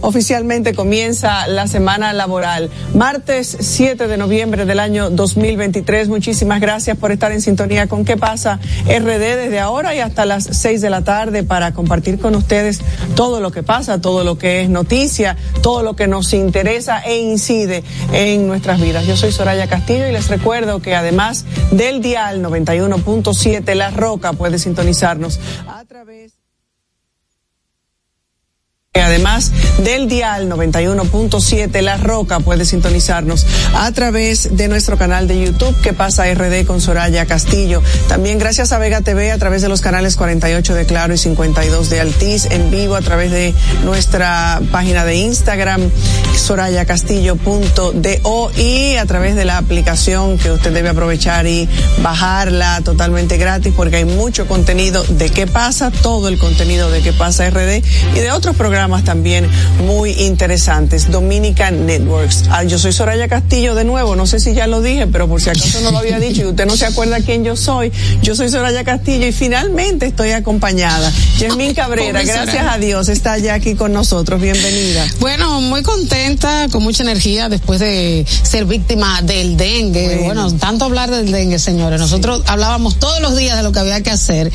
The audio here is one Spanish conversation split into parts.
oficialmente comienza la semana laboral. Martes 7 de noviembre del año 2023. Muchísimas gracias por estar en sintonía con qué pasa RD desde ahora y hasta las 6 de la tarde para compartir con ustedes todo lo que pasa, todo lo que es noticia, todo lo que nos interesa e incide en nuestras vidas. Yo soy Soraya Castillo y les recuerdo que además del dial 91.7 La Roca puede sintonizarnos a través Además del dial 91.7 La Roca puede sintonizarnos a través de nuestro canal de YouTube que pasa RD con Soraya Castillo. También gracias a Vega TV a través de los canales 48 de Claro y 52 de Altiz en vivo a través de nuestra página de Instagram sorayacastillo.do y a través de la aplicación que usted debe aprovechar y bajarla totalmente gratis porque hay mucho contenido de qué pasa, todo el contenido de qué pasa RD y de otros programas también muy interesantes. Dominican Networks. Ah, yo soy Soraya Castillo de nuevo, no sé si ya lo dije, pero por si acaso no lo había dicho y usted no se acuerda quién yo soy, yo soy Soraya Castillo y finalmente estoy acompañada. Yasmín Cabrera, gracias a Dios, está ya aquí con nosotros. Bienvenida. Bueno, muy contenta, con mucha energía después de ser víctima del dengue. Bueno, tanto hablar del dengue, señores. Nosotros hablábamos todos los días de lo que había que hacer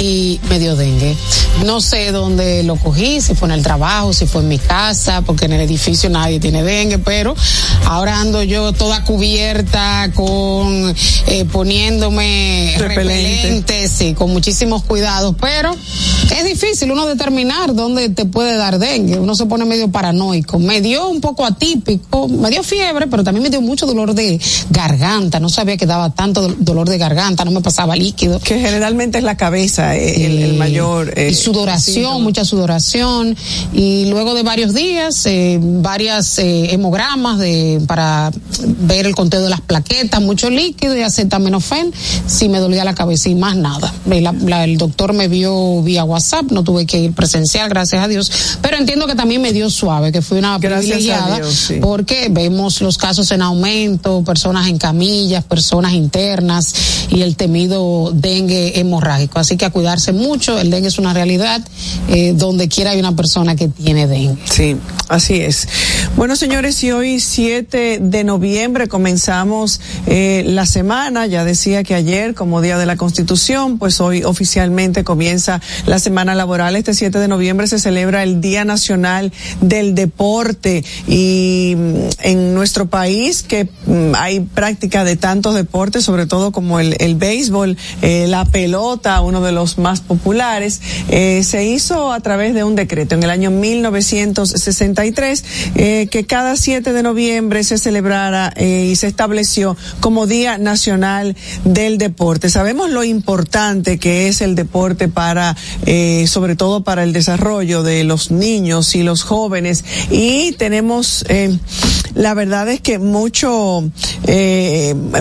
y me dio dengue. No sé dónde lo cogí, si fue en el trabajo, si fue en mi casa, porque en el edificio nadie tiene dengue, pero ahora ando yo toda cubierta con eh, poniéndome repelentes, y con muchísimos cuidados, pero es difícil uno determinar dónde te puede dar dengue, uno se pone medio paranoico. Me dio un poco atípico, me dio fiebre, pero también me dio mucho dolor de garganta, no sabía que daba tanto dolor de garganta, no me pasaba líquido. Que generalmente es la cabeza eh, el, mayor. Eh, y sudoración, mucha sudoración y luego de varios días, eh, varias eh, hemogramas de, para ver el conteo de las plaquetas, mucho líquido y acetaminofén, sí me dolía la cabeza y más nada. el doctor me vio vía WhatsApp, no tuve que ir presencial, gracias a Dios, pero entiendo que también me dio suave, que fue una privilegiada, porque vemos los casos en aumento, personas en camillas, personas internas y el temido dengue hemorrágico. Así que a cuidarse mucho, el dengue es una realidad, eh, donde quiera hay una persona que tiene dengue. Sí, así es. Bueno, señores, y hoy 7 de noviembre comenzamos eh, la semana, ya decía que ayer como Día de la Constitución, pues hoy oficialmente comienza la semana laboral. Este 7 de noviembre se celebra el Día Nacional del Deporte y mm, en nuestro país que mm, hay práctica de tantos deportes, sobre todo como el, el béisbol, eh, la pelota, uno de los más populares, eh, se hizo a través de un decreto en el año año 1963, eh, que cada 7 de noviembre se celebrara eh, y se estableció como Día Nacional del Deporte. Sabemos lo importante que es el deporte para, eh, sobre todo para el desarrollo de los niños y los jóvenes y tenemos, la verdad es que mucho,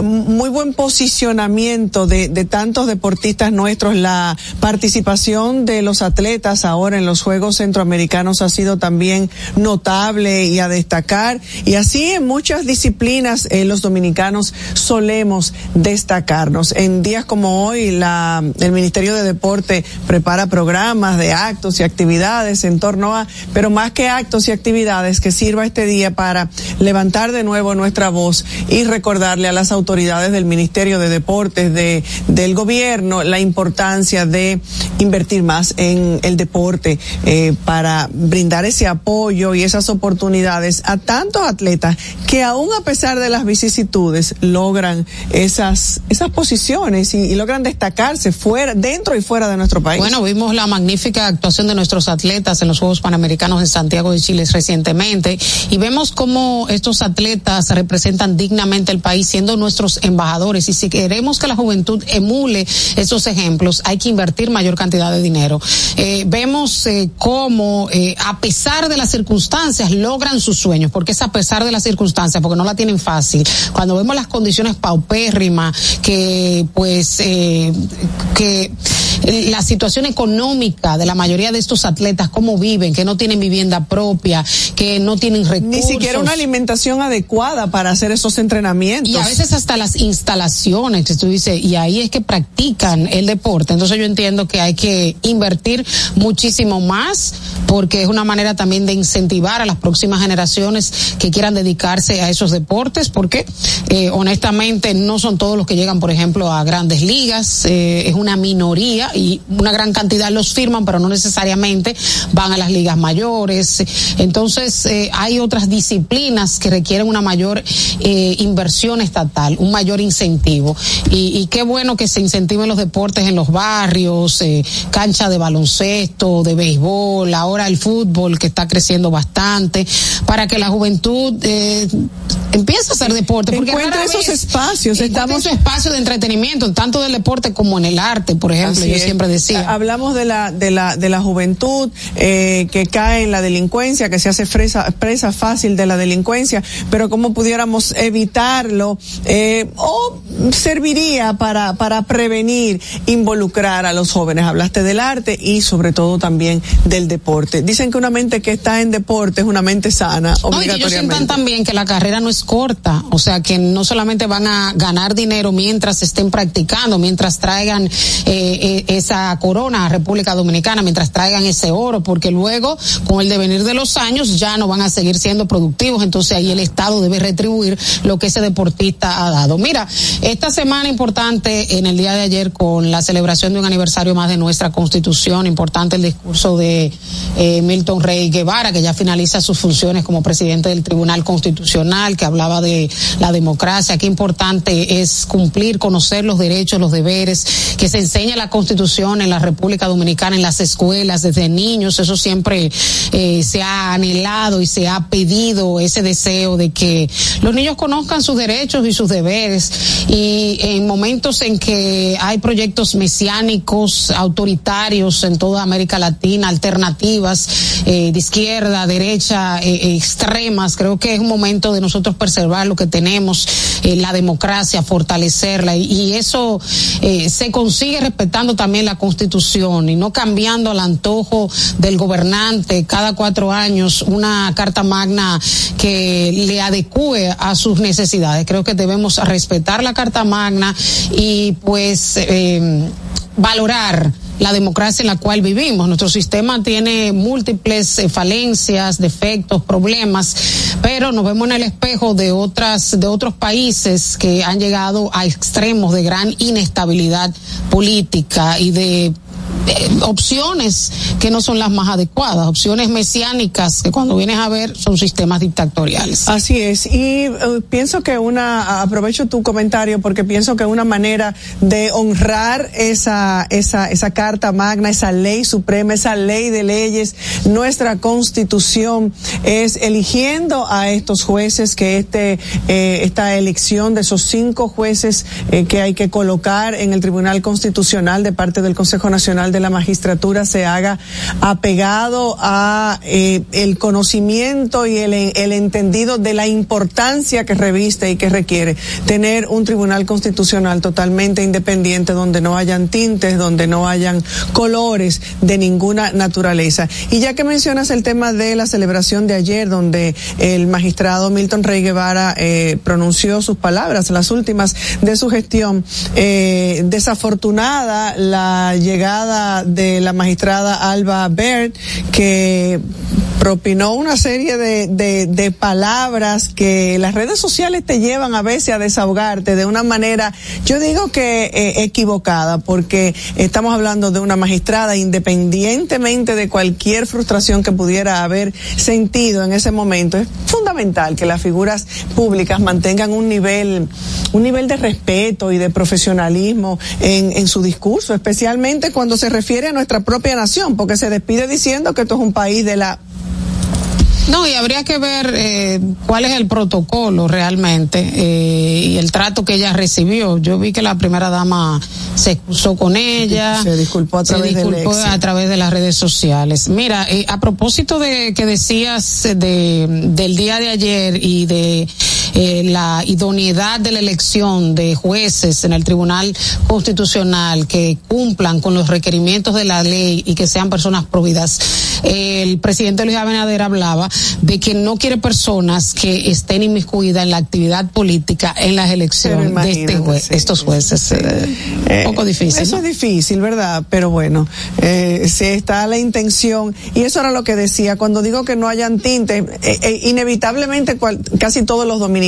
muy buen posicionamiento de tantos deportistas nuestros, la participación de los atletas ahora en los Juegos Centroamericanos ha sido también notable y a destacar. Y así en muchas disciplinas eh, los dominicanos solemos destacarnos. En días como hoy, la, el Ministerio de Deporte prepara programas de actos y actividades en torno a, pero más que actos y actividades, que sirva este día para levantar de nuevo nuestra voz y recordarle a las autoridades del Ministerio de Deportes, de, del gobierno, la importancia de invertir más en el deporte eh, para brindar ese apoyo y esas oportunidades a tantos atletas que aún a pesar de las vicisitudes logran esas esas posiciones y, logran destacarse fuera dentro y fuera de nuestro país. Bueno, vimos la magnífica actuación de nuestros atletas en los Juegos Panamericanos en Santiago de Chile recientemente y vemos cómo estos atletas representan dignamente el país siendo nuestros embajadores y si queremos que la juventud emule esos ejemplos hay que invertir mayor cantidad de dinero. Eh, vemos eh, cómo eh, a pesar de las circunstancias, logran sus sueños, porque es a pesar de las circunstancias, porque no la tienen fácil. Cuando vemos las condiciones paupérrimas, que pues, eh, que la situación económica de la mayoría de estos atletas, cómo viven, que no tienen vivienda propia, que no tienen recursos. Ni siquiera una alimentación adecuada para hacer esos entrenamientos. Y a veces hasta las instalaciones, que tú dices, y ahí es que practican el deporte. Entonces yo entiendo que hay que invertir muchísimo más porque es una manera también de incentivar a las próximas generaciones que quieran dedicarse a esos deportes, porque eh, honestamente no son todos los que llegan, por ejemplo, a grandes ligas, eh, es una minoría y una gran cantidad los firman, pero no necesariamente van a las ligas mayores. Entonces, eh, hay otras disciplinas que requieren una mayor inversión estatal, un mayor incentivo. Y, y, qué bueno que se incentiven los deportes en los barrios, cancha de baloncesto, de béisbol, ahora el fútbol que está creciendo bastante, para que la juventud eh, empiece a hacer deporte. Porque encuentra esos espacios. Estamos esos espacios de entretenimiento, tanto del deporte como en el arte, por ejemplo. yo siempre decía. Hablamos de la de la de la juventud eh, que cae en la delincuencia, que se hace presa, presa fácil de la delincuencia, pero cómo pudiéramos evitarlo eh, o serviría para para prevenir, involucrar a los jóvenes. Hablaste del arte y sobre todo también del deporte. Dicen que una mente que está en deporte es una mente sana, obligatoriamente. No, y ellos sientan también que la carrera no es corta, o sea, que no solamente van a ganar dinero mientras estén practicando, mientras traigan eh, eh, esa corona a República Dominicana, mientras traigan ese oro, porque luego, con el devenir de los años, ya no van a seguir siendo productivos, entonces ahí el Estado debe retribuir lo que ese deportista ha dado. Mira, esta semana importante, en el día de ayer, con la celebración de un aniversario más de nuestra Constitución, importante el discurso de eh, Milton Rey Guevara, que ya finaliza sus funciones como presidente del Tribunal Constitucional, que hablaba de la democracia, qué importante es cumplir, conocer los derechos, los deberes, que se enseñe la Constitución en la República Dominicana, en las escuelas, desde niños, eso siempre eh, se ha anhelado y se ha pedido ese deseo de que los niños conozcan sus derechos y sus deberes. Y en momentos en que hay proyectos mesiánicos, autoritarios en toda América Latina, alternativas eh, de izquierda, derecha, eh, extremas, creo que es un momento de nosotros preservar lo que tenemos, la democracia, fortalecerla. Y, eso eh, se consigue respetando también la constitución y no cambiando al antojo del gobernante cada cuatro años una carta magna que le adecue a sus necesidades. Creo que debemos respetar la carta magna y pues eh, valorar la democracia en la cual vivimos. Nuestro sistema tiene múltiples eh, falencias, defectos, problemas, pero nos vemos en el espejo de otras de otros países que han llegado a extremos de gran inestabilidad política y de eh, opciones que no son las más adecuadas, opciones mesiánicas que cuando vienes a ver son sistemas dictatoriales. Así es, y eh, pienso que una, aprovecho tu comentario porque pienso que una manera de honrar esa, esa, esa carta magna, esa ley suprema, esa ley de leyes, nuestra constitución, es eligiendo a estos jueces que este, eh, esta elección de esos cinco jueces que hay que colocar en el Tribunal Constitucional de parte del Consejo Nacional de de la magistratura se haga apegado a eh, el conocimiento y el, el entendido de la importancia que reviste y que requiere tener un tribunal constitucional totalmente independiente donde no hayan tintes, donde no hayan colores de ninguna naturaleza. Y ya que mencionas el tema de la celebración de ayer, donde el magistrado Milton Rey Guevara eh, pronunció sus palabras, las últimas de su gestión, eh, desafortunada la llegada de la magistrada Alba Baird, que propinó una serie de, de, palabras que las redes sociales te llevan a veces a desahogarte de una manera, yo digo que eh, equivocada, porque estamos hablando de una magistrada independientemente de cualquier frustración que pudiera haber sentido en ese momento. Es fundamental que las figuras públicas mantengan un nivel, un nivel de respeto y de profesionalismo en, en su discurso, especialmente cuando se refiere a nuestra propia nación, porque se despide diciendo que esto es un país de la no, y habría que ver eh, cuál es el protocolo realmente eh, y el trato que ella recibió. Yo vi que la primera dama se excusó con ella. Se disculpó a través, a través de las redes sociales. Mira, eh, a propósito de que decías de, del día de ayer y de eh, la idoneidad de la elección de jueces en el Tribunal Constitucional que cumplan con los requerimientos de la ley y que sean personas prohibidas. El presidente Luis Abinader hablaba de que no quiere personas que estén inmiscuidas en la actividad política en las elecciones de este estos jueces. un poco difícil. Eso es difícil, ¿verdad? Pero bueno, eh, si está la intención, y eso era lo que decía, cuando digo que no hayan tintes, eh, eh, inevitablemente casi todos los dominicanos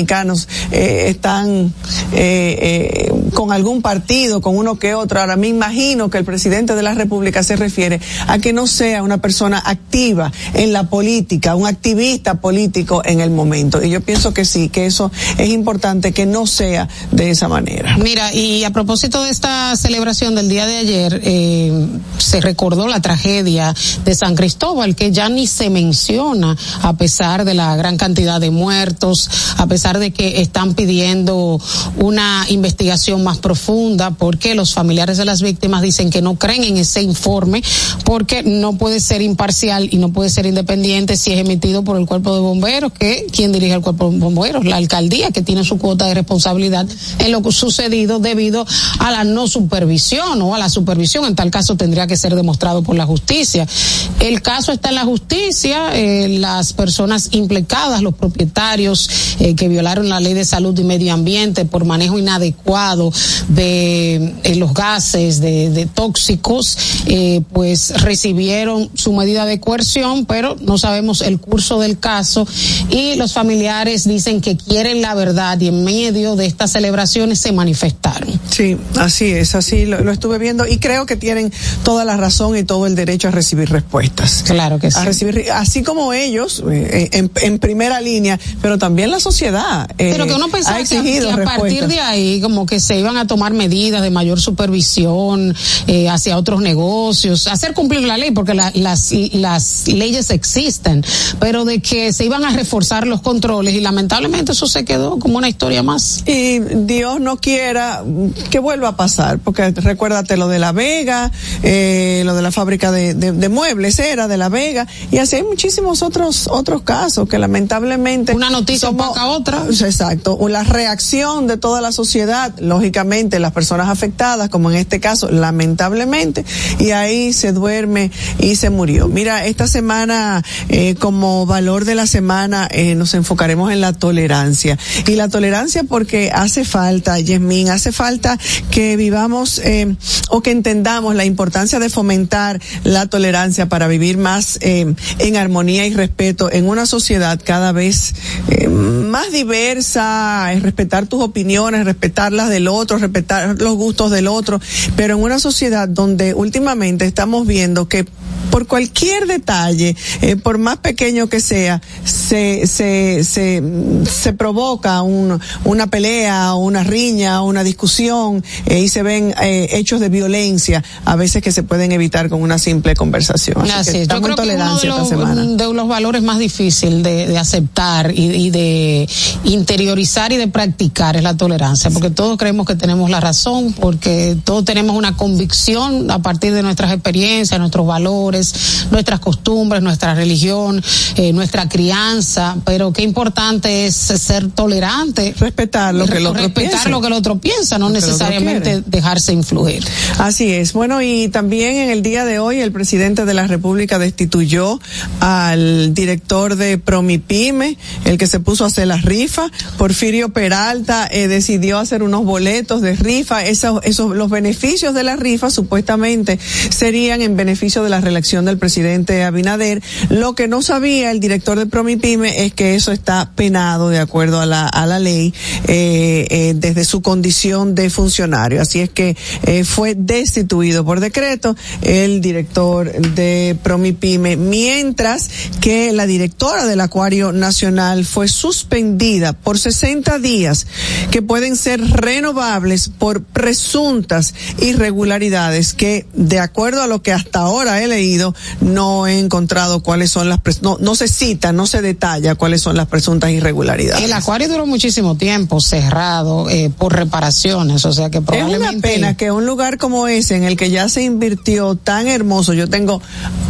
eh, están eh, con algún partido, con uno que otro. Ahora me imagino que el presidente de la República se refiere a que no sea una persona activa en la política, un activista político en el momento. Y yo pienso que sí, que eso es importante que no sea de esa manera. Mira, y a propósito de esta celebración del día de ayer, eh, se recordó la tragedia de San Cristóbal, que ya ni se menciona a pesar de la gran cantidad de muertos, a pesar de que están pidiendo una investigación más profunda, porque los familiares de las víctimas dicen que no creen en ese informe, porque no puede ser imparcial y no puede ser independiente si es emitido por el cuerpo de bomberos, que quien dirige el cuerpo de bomberos, la alcaldía, que tiene su cuota de responsabilidad en lo sucedido debido a la no supervisión o a la supervisión, en tal caso tendría que ser demostrado por la justicia. El caso está en la justicia, eh, las personas implicadas, los propietarios eh, que violaron la ley de salud y medio ambiente por manejo inadecuado de eh, los gases, de, de tóxicos, eh, pues recibieron su medida de coerción, pero no sabemos el curso del caso y los familiares dicen que quieren la verdad y en medio de estas celebraciones se manifestaron. Sí, así es, así lo, lo estuve viendo y creo que tienen toda la razón y todo el derecho a recibir respuestas. Claro que sí. A recibir, así como ellos, eh, en, en, primera línea, pero también la sociedad. Eh, pero que uno pensaba que, a, partir de ahí, como que se iban a tomar medidas de mayor supervisión eh, hacia otros negocios, hacer cumplir la ley, porque la, las, las leyes existen, pero de que se iban a reforzar los controles y lamentablemente eso se quedó como una historia más. Y Dios no quiera que vuelva a pasar, porque recuérdate lo de La Vega, eh, lo de la fábrica de, de, de muebles era de La Vega, y así hay muchísimos otros otros casos que lamentablemente una noticia somos, poca otra exacto. La reacción de toda la sociedad lógicamente las personas afectadas como en este caso lamentablemente y ahí se duerme y se murió. Mira esta semana eh, como valor de la semana eh, nos enfocaremos en la tolerancia. Y la tolerancia porque hace falta Yasmin hace falta que vivamos eh, o que entendamos la importancia de fomentar la tolerancia para vivir más en armonía y respeto en una sociedad cada vez más diversa, es respetar tus opiniones, respetar las del otro, respetar los gustos del otro, pero en una sociedad donde últimamente estamos viendo que por cualquier detalle, eh, por más pequeño que sea, se, se, se, se provoca un, una pelea, una riña, una discusión eh, y se ven eh, hechos de violencia, a veces que se pueden evitar con una simple conversación. Así, Así Yo creo que uno de los, de los valores más difíciles de, de aceptar y, y, de interiorizar y de practicar es la tolerancia, porque todos creemos que tenemos la razón, porque todos tenemos una convicción a partir de nuestras experiencias, nuestros valores, nuestras costumbres, nuestra religión, eh, nuestra crianza, pero qué importante es ser tolerante, respetar lo que el otro respetar piensa. lo que el otro piensa, no necesariamente dejarse influir. Así es. Bueno, y también en el día de hoy el presidente de la República destituyó al director de Promipyme, el que se puso a hacer las rifas, Porfirio Peralta eh, decidió hacer unos boletos de rifa, esos, esos los beneficios de la rifa supuestamente serían en beneficio de la reelección del presidente Abinader. Lo que no sabía el director de Promipyme es que eso está penado de acuerdo a la, a la ley eh, eh, desde su condición de funcionario. Así es que eh, fue destituido por decreto el director de Promipyme, mientras que la directora del Acuario Nacional fue suspendida por 60 días que pueden ser renovables por presuntas irregularidades que, de acuerdo a lo que hasta ahora he leído, no he encontrado cuáles son las, no, no se cita, no se detalla cuáles son las presuntas irregularidades. El acuario duró muchísimo tiempo cerrado eh, por reparaciones, o sea que probablemente. Es una pena que un lugar como ese, en el que ya se invirtió tan hermoso, yo tengo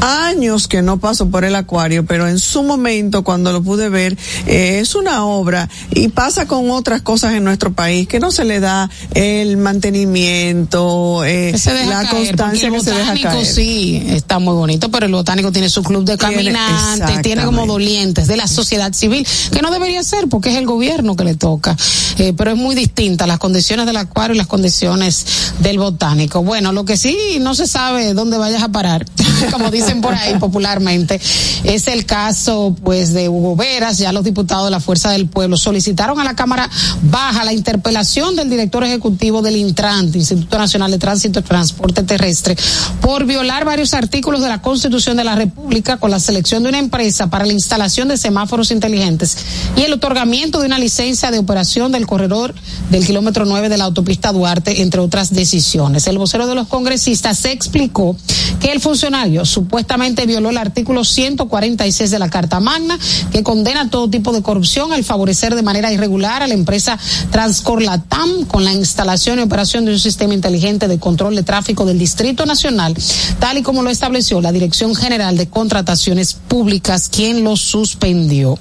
años que no paso por el acuario, pero en su momento, cuando lo pude ver, eh, es una obra y pasa con otras cosas en nuestro país que no se le da el mantenimiento, eh, la constancia que se deja caer. Sí, está muy bonito, pero el botánico tiene su club de caminantes, tiene, como dolientes de la sociedad civil, que no debería ser porque es el gobierno que le toca, eh, pero es muy distinta las condiciones del acuario y las condiciones del botánico. Bueno, lo que sí no se sabe dónde vayas a parar, como dicen por ahí popularmente, es el caso pues de Hugo Veras, ya los diputados de la Fuerza del Pueblo solicitaron a la Cámara Baja la interpelación del director ejecutivo del Intrant, Instituto Nacional de Tránsito y Transporte Terrestre, por violar varios artículos de la Constitución de la República con la selección de una empresa para la instalación de semáforos inteligentes y el otorgamiento de una licencia de operación del corredor del kilómetro 9 de la autopista Duarte, entre otras decisiones. El vocero de los congresistas se explicó que el funcionario supuestamente violó el artículo 146 de la Carta Magna, que condena todo tipo de corrupción al favorecer de manera irregular a la empresa Transcorlatam con la instalación y operación de un sistema inteligente de control de tráfico del Distrito Nacional, tal y como lo estableció la Dirección General de Contrataciones Públicas, quien lo suspendió.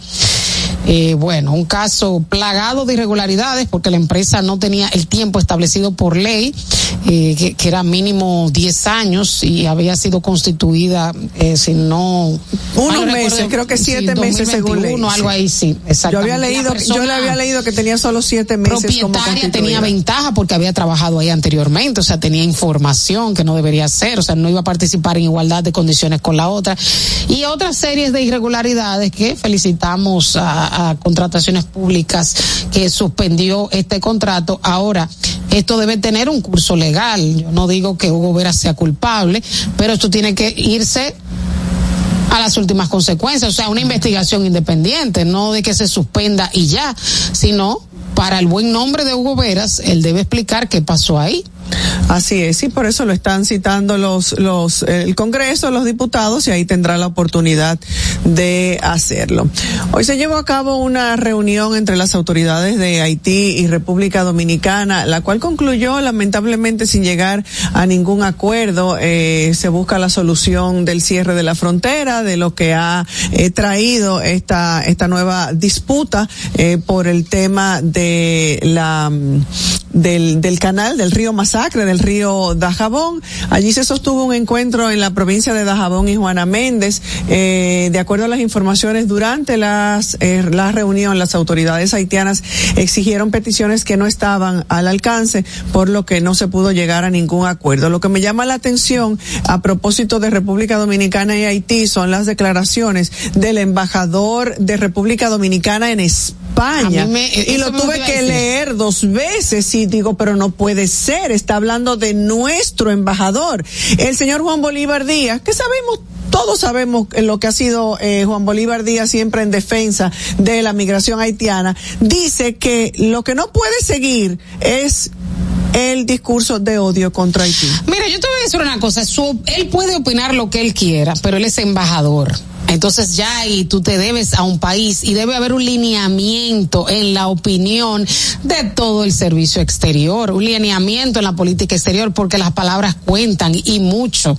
Eh, bueno, un caso plagado de irregularidades porque la empresa no tenía el tiempo establecido por ley, eh, que, era mínimo 10 años y había sido constituida, eh, si no... Unos meses, creo que siete meses según ley. algo ahí, sí, Yo había leído, yo le había leído que tenía solo siete meses propietaria tenía ventaja porque había trabajado ahí anteriormente, o sea, tenía información que no debería ser, o sea, no iba a participar en igualdad de condiciones con la otra. Y otras series de irregularidades que felicitamos a a contrataciones públicas que suspendió este contrato. Ahora, esto debe tener un curso legal. Yo no digo que Hugo Vera sea culpable, pero esto tiene que irse a las últimas consecuencias, o sea, una investigación independiente, no de que se suspenda y ya, sino para el buen nombre de Hugo Veras, él debe explicar qué pasó ahí. Así es, y por eso lo están citando los, los, el Congreso, los diputados, y ahí tendrá la oportunidad de hacerlo. Hoy se llevó a cabo una reunión entre las autoridades de Haití y República Dominicana, la cual concluyó lamentablemente sin llegar a ningún acuerdo. Eh, se busca la solución del cierre de la frontera, de lo que ha eh, traído esta, esta nueva disputa eh, por el tema de la, del, del canal, del río Masá del río Dajabón. Allí se sostuvo un encuentro en la provincia de Dajabón y Juana Méndez. Eh, de acuerdo a las informaciones, durante las, eh, la reunión, las autoridades haitianas exigieron peticiones que no estaban al alcance, por lo que no se pudo llegar a ningún acuerdo. Lo que me llama la atención a propósito de República Dominicana y Haití son las declaraciones del embajador de República Dominicana en España. y lo tuve que leer dos veces y digo, pero no puede ser está hablando de nuestro embajador, el señor Juan Bolívar Díaz, que sabemos todos sabemos lo que ha sido eh, Juan Bolívar Díaz siempre en defensa de la migración haitiana, dice que lo que no puede seguir es el discurso de odio contra Haití. Mira, yo te voy a decir una cosa, él puede opinar lo que él quiera, pero él es embajador. Entonces ya ahí tú te debes a un país y debe haber un lineamiento en la opinión de todo el servicio exterior, un lineamiento en la política exterior porque las palabras cuentan y mucho.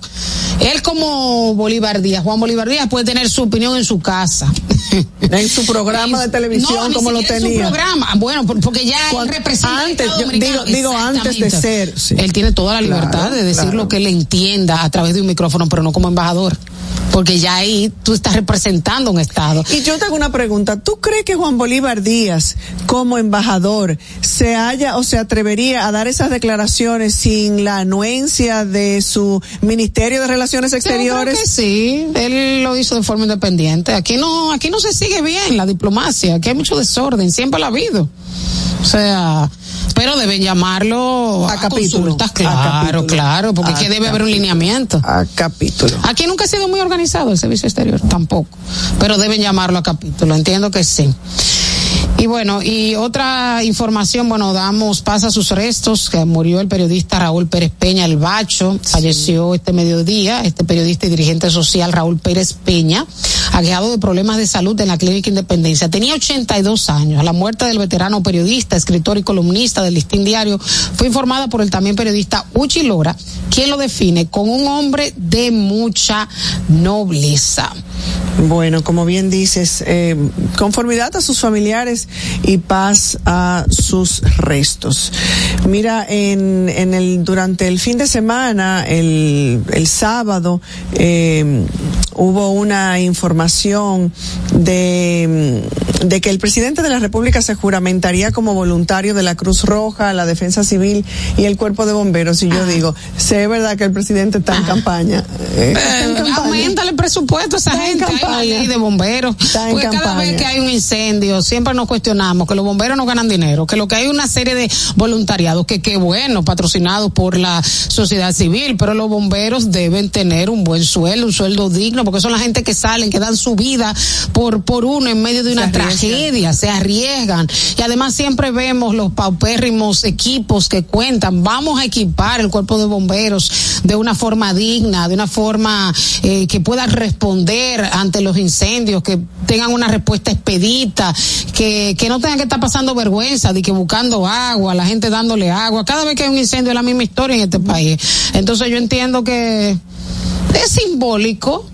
Él como Bolívar Díaz, Juan Bolívar Díaz puede tener su opinión en su casa. En su programa de televisión como lo tenía. En su programa, bueno, porque ya él representa antes, digo, digo antes de ser. Él tiene toda la libertad de decir lo que él entienda a través de un micrófono, pero no como embajador porque ya ahí tú estás representando un Estado. Y yo te hago una pregunta, ¿tú crees que Juan Bolívar Díaz, como embajador, se haya o se atrevería a dar esas declaraciones sin la anuencia de su Ministerio de Relaciones Exteriores? Yo creo que sí, él lo hizo de forma independiente. Aquí no, aquí no se sigue bien la diplomacia, aquí hay mucho desorden, siempre lo ha habido. O sea, pero deben llamarlo a, capítulo. claro, claro, porque aquí debe haber un lineamiento. A capítulo. Aquí nunca ha sido muy organizado el servicio exterior, tampoco. Pero deben llamarlo a capítulo, entiendo que sí. Y bueno, y otra información, bueno, damos pasa a sus restos, que murió el periodista Raúl Pérez Peña, el Bacho, falleció este mediodía, este periodista y dirigente social Raúl Pérez Peña, aquejado de problemas de salud en la Clínica Independencia. Tenía 82 años. La muerte del veterano periodista, escritor y columnista del Listín Diario fue informada por el también periodista Uchi Lora, quien lo define como un hombre de mucha nobleza. Bueno, como bien dices, eh, conformidad a sus familiares y paz a sus restos. Mira, en, en el durante el fin de semana, el, el sábado, eh, hubo una información de, de que el presidente de la República se juramentaría como voluntario de la Cruz Roja, la Defensa Civil y el Cuerpo de Bomberos. Y yo digo, sé verdad que el presidente está en campaña. Eh, Aumentale el presupuesto a esa gente de bomberos. Porque cada vez que hay un incendio, siempre nos cuestionamos que los bomberos no ganan dinero, que lo que hay una serie de voluntariados, que qué bueno, patrocinados por la sociedad civil, pero los bomberos deben tener un buen sueldo, un sueldo digno, porque son la gente que salen, que dan su vida por, por uno en medio de una tragedia, se arriesgan. Y además siempre vemos los paupérrimos equipos que cuentan. Vamos a equipar el cuerpo de bomberos de una forma digna, de una forma eh, que pueda responder ante los incendios, que tengan una respuesta expedita, que, que no tengan que estar pasando vergüenza, de que buscando agua, la gente dándole agua. Cada vez que hay un incendio es la misma historia en este país. Entonces yo entiendo que es simbólico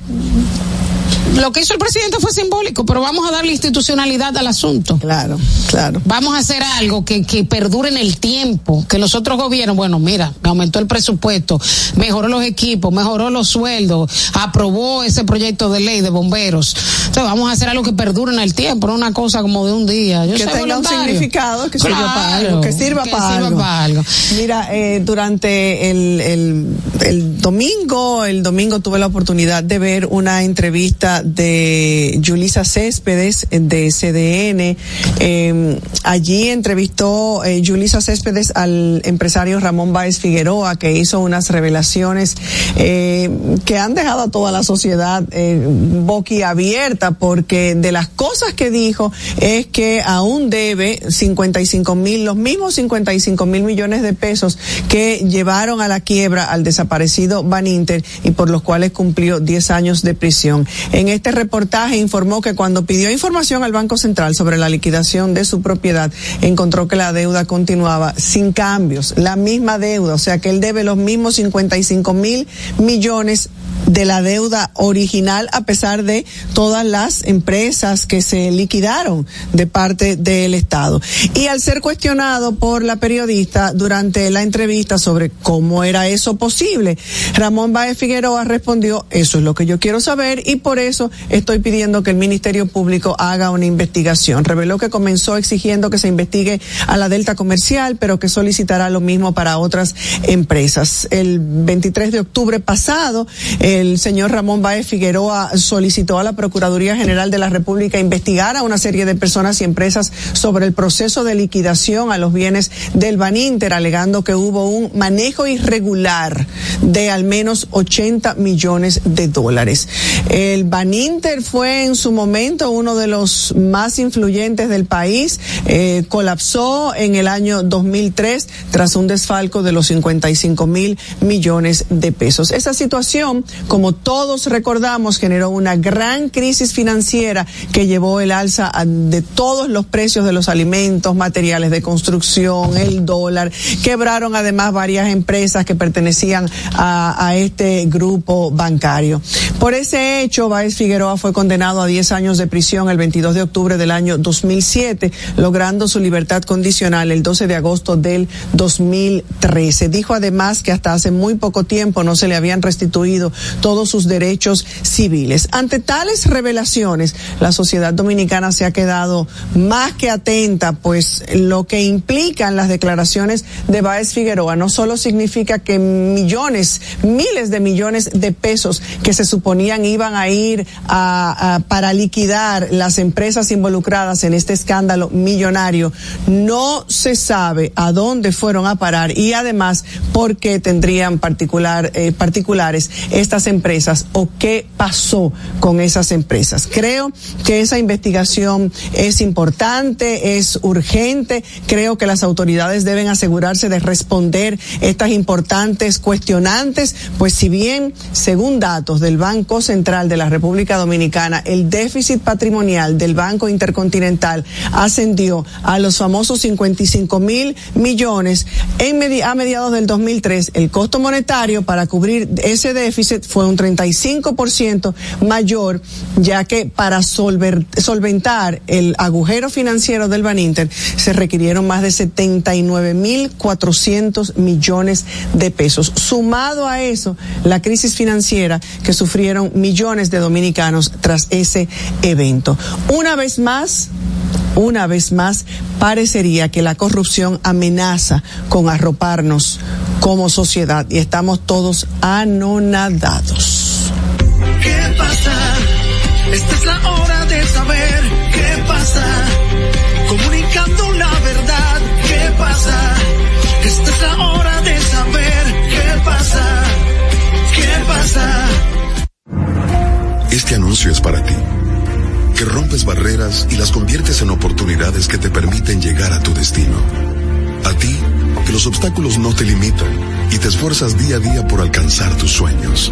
lo que hizo el presidente fue simbólico, pero vamos a darle institucionalidad al asunto. Claro, claro. Vamos a hacer algo que, que perdure en el tiempo, que los otros gobiernos, bueno, mira, aumentó el presupuesto, mejoró los equipos, mejoró los sueldos, aprobó ese proyecto de ley de bomberos. Entonces vamos a hacer algo que perdure en el tiempo, no una cosa como de un día. que tenga un significado, que sirva para algo, que sirva, para, algo. Mira, eh, durante el, el, el domingo, el domingo tuve la oportunidad de ver una entrevista de Julisa Céspedes de CDN. Eh, allí entrevistó eh, Julisa Céspedes al empresario Ramón Báez Figueroa, que hizo unas revelaciones eh, que han dejado a toda la sociedad eh, boquiabierta, porque de las cosas que dijo es que aún debe 55 mil, los mismos 55 mil millones de pesos que llevaron a la quiebra al desaparecido Van Inter y por los cuales cumplió 10 años de prisión. En este reportaje informó que cuando pidió información al Banco Central sobre la liquidación de su propiedad, encontró que la deuda continuaba sin cambios, la misma deuda, o sea que él debe los mismos 55 mil millones de la deuda original a pesar de todas las empresas que se liquidaron de parte del Estado. Y al ser cuestionado por la periodista durante la entrevista sobre cómo era eso posible, Ramón Baez Figueroa respondió, eso es lo que yo quiero saber y por eso estoy pidiendo que el Ministerio Público haga una investigación. Reveló que comenzó exigiendo que se investigue a la Delta Comercial, pero que solicitará lo mismo para otras empresas. El 23 de octubre pasado, el señor Ramón Baez Figueroa solicitó a la Procuraduría General de la República investigar a una serie de personas y empresas sobre el proceso de liquidación a los bienes del Baninter, alegando que hubo un manejo irregular de al menos 80 millones de dólares. El Baninter fue en su momento uno de los más influyentes del país, eh, colapsó en el año 2003 tras un desfalco de los 55 mil millones de pesos. Esa situación como todos recordamos, generó una gran crisis financiera que llevó el alza de todos los precios de los alimentos, materiales de construcción, el dólar. Quebraron además varias empresas que pertenecían a, a este grupo bancario. Por ese hecho, Figueroa fue condenado a 10 años de prisión el 22 de octubre del año 2007, logrando su libertad condicional el 12 de agosto del 2013. Dijo además que hasta hace muy poco tiempo no se le habían restituido todos sus derechos civiles. Ante tales revelaciones, la sociedad dominicana se ha quedado más que atenta, pues lo que implican las declaraciones de Báez Figueroa no solo significa que millones, miles de millones de pesos que se suponían iban a ir para liquidar las empresas involucradas en este escándalo millonario. No se sabe a dónde fueron a parar y además por qué tendrían particular, eh, particulares estas empresas o qué pasó con esas empresas. Creo que esa investigación es importante, es urgente. Creo que las autoridades deben asegurarse de responder estas importantes cuestionantes, pues si bien, según datos del Banco Central de la República Dominicana, el déficit patrimonial del Banco Intercontinental ascendió a los famosos 55 mil millones en a mediados del 2003. El costo monetario para cubrir ese déficit fue un 35% mayor, ya que para solventar el agujero financiero del Baninter se requirieron más de 79 mil 400 millones de pesos. Sumado a eso, la crisis financiera que sufrieron millones de dominicanos tras ese evento. Una vez más, una vez más, parecería que la corrupción amenaza con arroparnos como sociedad y estamos todos anonadados. ¿Qué pasa? Esta es la hora de saber qué pasa. Comunicando la verdad, ¿qué pasa? Esta es la hora de saber qué pasa. ¿Qué pasa? Este anuncio es para ti que rompes barreras y las conviertes en oportunidades que te permiten llegar a tu destino. A ti, que los obstáculos no te limitan y te esfuerzas día a día por alcanzar tus sueños.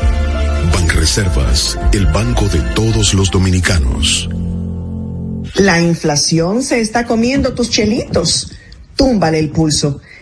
Banreservas, el banco de todos los dominicanos. La inflación se está comiendo tus chelitos. Túmbale el pulso.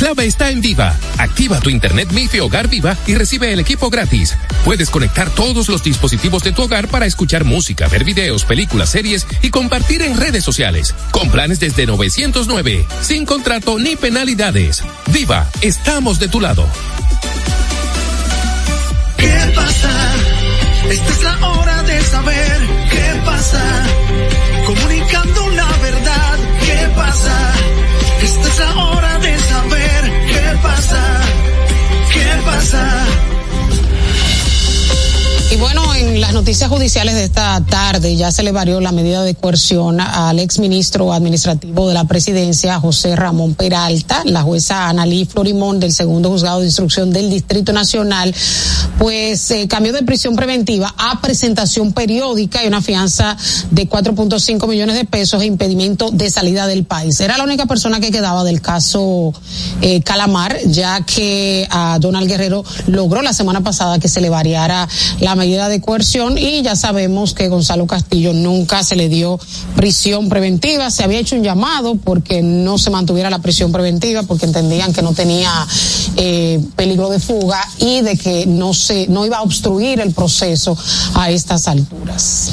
Clave está en Viva. Activa tu internet MIFI Hogar Viva y recibe el equipo gratis. Puedes conectar todos los dispositivos de tu hogar para escuchar música, ver videos, películas, series y compartir en redes sociales. Con planes desde 909, sin contrato ni penalidades. Viva, estamos de tu lado. ¿Qué pasa? Esta es la hora de saber qué pasa. Comunicando la verdad, ¿qué pasa? Esta es la hora de saber qué pasa. ¿Qué pasa? Y bueno, en las noticias judiciales de esta tarde ya se le varió la medida de coerción al exministro administrativo de la presidencia, José Ramón Peralta. La jueza Analí Florimón del segundo juzgado de instrucción del Distrito Nacional, pues eh, cambió de prisión preventiva a presentación periódica y una fianza de 4.5 millones de pesos e impedimento de salida del país. Era la única persona que quedaba del caso eh, Calamar, ya que a Donald Guerrero logró la semana pasada que se le variara la medida de coerción y ya sabemos que Gonzalo Castillo nunca se le dio prisión preventiva. Se había hecho un llamado porque no se mantuviera la prisión preventiva porque entendían que no tenía eh, peligro de fuga y de que no se no iba a obstruir el proceso a estas alturas.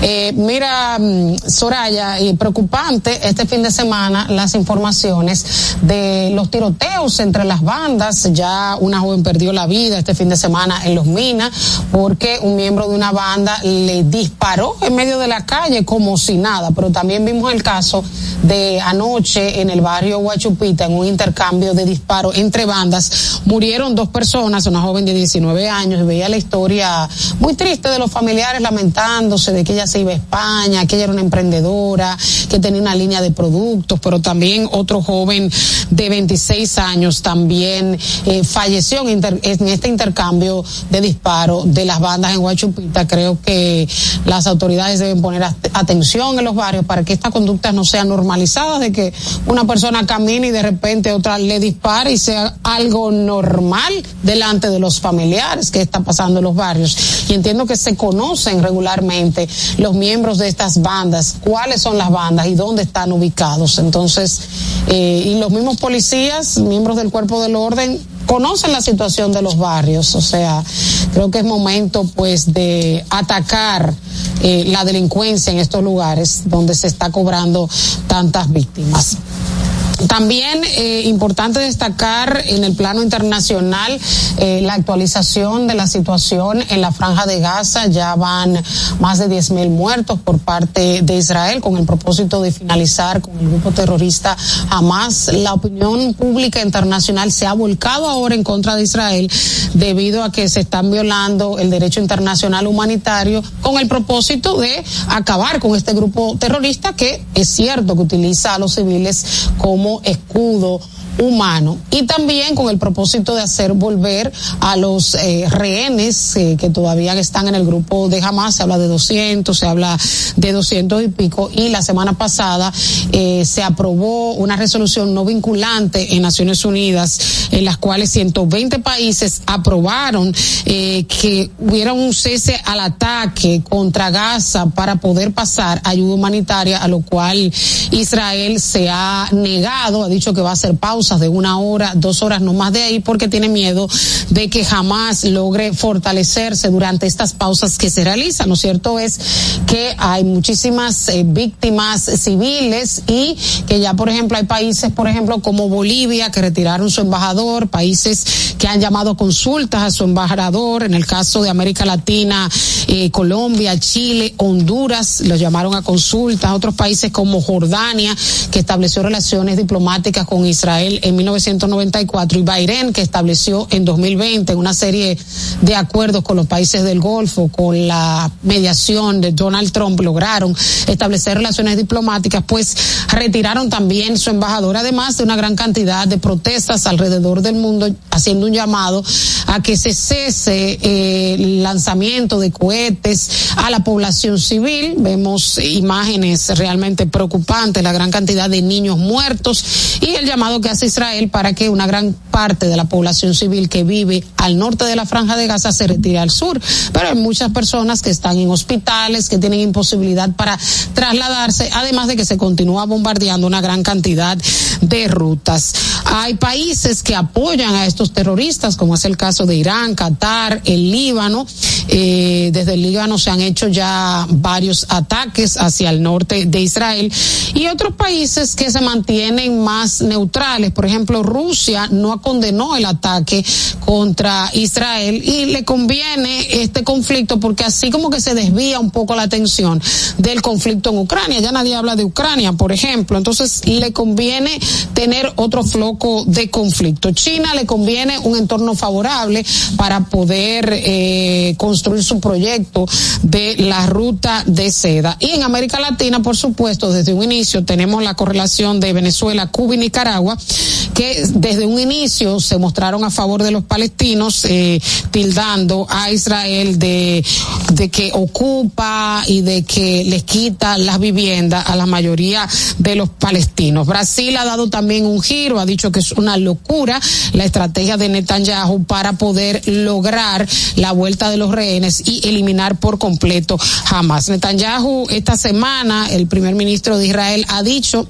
Eh, mira, mm, Soraya, y preocupante este fin de semana las informaciones de los tiroteos entre las bandas. Ya una joven perdió la vida este fin de semana en Los Minas porque un miembro de una banda le disparó en medio de la calle como si nada. Pero también vimos el caso de anoche en el barrio Huachupita en un intercambio de disparos entre bandas. Murieron dos personas, una joven de 19 años, y veía la historia muy triste de los familiares lamentándose de que ella se iba a España, que ella era una emprendedora, que tenía una línea de productos, pero también otro joven de 26 años también eh, falleció en, inter- en este intercambio de disparos de las bandas en Huachupita. Creo que las autoridades deben poner at- atención en los barrios para que estas conductas no sean normalizadas, de que una persona camine y de repente otra le dispare y sea algo normal delante de los familiares que está pasando en los barrios. Y entiendo que se conocen regularmente los miembros de estas bandas, cuáles son las bandas y dónde están ubicados. Entonces, eh, y los mismos policías, miembros del cuerpo del orden, conocen la situación de los barrios. O sea, creo que es momento pues de atacar eh, la delincuencia en estos lugares donde se está cobrando tantas víctimas. También eh, importante destacar en el plano internacional eh, la actualización de la situación en la franja de Gaza. Ya van más de 10 mil muertos por parte de Israel con el propósito de finalizar con el grupo terrorista Hamas. La opinión pública internacional se ha volcado ahora en contra de Israel debido a que se están violando el derecho internacional humanitario con el propósito de acabar con este grupo terrorista que es cierto que utiliza a los civiles como escudo humano y también con el propósito de hacer volver a los eh, rehenes eh, que todavía están en el grupo de Hamas, se habla de 200, se habla de 200 y pico. Y la semana pasada eh, se aprobó una resolución no vinculante en Naciones Unidas en las cuales 120 países aprobaron que hubiera un cese al ataque contra Gaza para poder pasar ayuda humanitaria, a lo cual Israel se ha negado, ha dicho que va a hacer de una hora, dos horas, no más de ahí, porque tiene miedo de que jamás logre fortalecerse durante estas pausas que se realizan. Lo cierto es que hay muchísimas eh, víctimas civiles y que ya, por ejemplo, hay países, por ejemplo, como Bolivia, que retiraron su embajador, países que han llamado consultas a su embajador, en el caso de América Latina, eh, Colombia, Chile, Honduras, los llamaron a consultas, otros países como Jordania, que estableció relaciones diplomáticas con Israel en 1994, y Bahrein, que estableció en 2020 una serie de acuerdos con los países del Golfo, con la mediación de Donald Trump, lograron establecer relaciones diplomáticas, pues retiraron también su embajador, además de una gran cantidad de protestas alrededor del mundo, haciendo un llamado a que se cese eh, el lanzamiento de cohetes a la población civil. Vemos imágenes realmente preocupantes, la gran cantidad de niños muertos y el llamado que hace Israel para que una gran parte de la población civil que vive al norte de la franja de Gaza se retire al sur. Pero hay muchas personas que están en hospitales, que tienen imposibilidad para trasladarse, además de que se continúa bombardeando una gran cantidad de rutas. Hay países que apoyan a estos terroristas, como es el caso de Irán, Qatar, el Líbano. Eh, desde el Líbano se han hecho ya varios ataques hacia el norte de Israel y otros países que se mantienen más neutrales. Por ejemplo, Rusia no condenó el ataque contra Israel y le conviene este conflicto porque así como que se desvía un poco la atención del conflicto en Ucrania. Ya nadie habla de Ucrania, por ejemplo. Entonces le conviene tener otro floco de conflicto. China le conviene un entorno favorable para poder eh, construir su proyecto de la ruta de seda. Y en América Latina, por supuesto, desde un inicio tenemos la correlación de Venezuela, Cuba y Nicaragua, que desde un inicio se mostraron a favor de los palestinos, eh, tildando a Israel de, de que ocupa y de que les quita las viviendas a la mayoría de los palestinos. Brasil ha dado también un giro, ha dicho que es una locura la estrategia de Netanyahu para poder lograr la vuelta de los rehenes y eliminar por completo Hamas. Netanyahu esta semana, el primer ministro de Israel ha dicho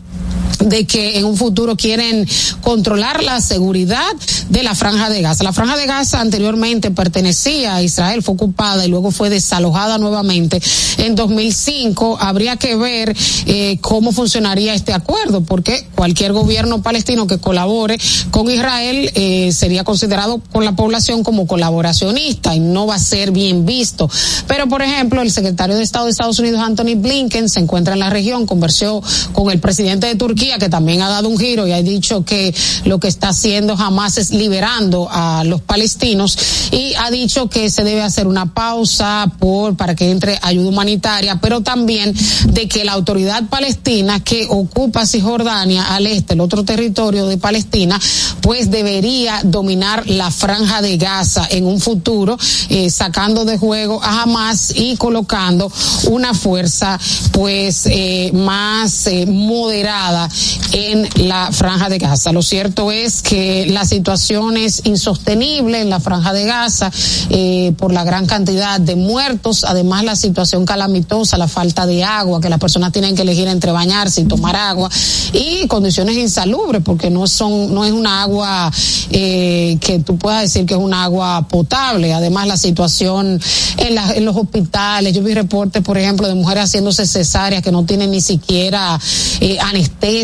de que en un futuro quieren controlar la seguridad de la franja de Gaza. La franja de Gaza anteriormente pertenecía a Israel, fue ocupada y luego fue desalojada nuevamente en 2005. Habría que ver eh, cómo funcionaría este acuerdo, porque cualquier gobierno palestino que colabore con Israel eh, sería considerado con la población como colaboracionista y no va a ser bien visto. Pero, por ejemplo, el secretario de Estado de Estados Unidos, Anthony Blinken, se encuentra en la región, conversó con el presidente de Turquía, que también ha dado un giro y ha dicho que lo que está haciendo jamás es liberando a los palestinos. Y ha dicho que se debe hacer una pausa por para que entre ayuda humanitaria, pero también de que la autoridad palestina que ocupa Cisjordania al este, el otro territorio de Palestina, pues debería dominar la franja de Gaza en un futuro, eh, sacando de juego a Hamas y colocando una fuerza pues eh, más eh, moderada en la franja de Gaza. Lo cierto es que la situación es insostenible en la franja de Gaza eh, por la gran cantidad de muertos, además la situación calamitosa, la falta de agua, que las personas tienen que elegir entre bañarse y tomar agua y condiciones insalubres porque no son no es una agua eh, que tú puedas decir que es una agua potable. Además la situación en, los hospitales, yo vi reportes, por ejemplo, de mujeres haciéndose cesáreas que no tienen ni siquiera eh, anestesia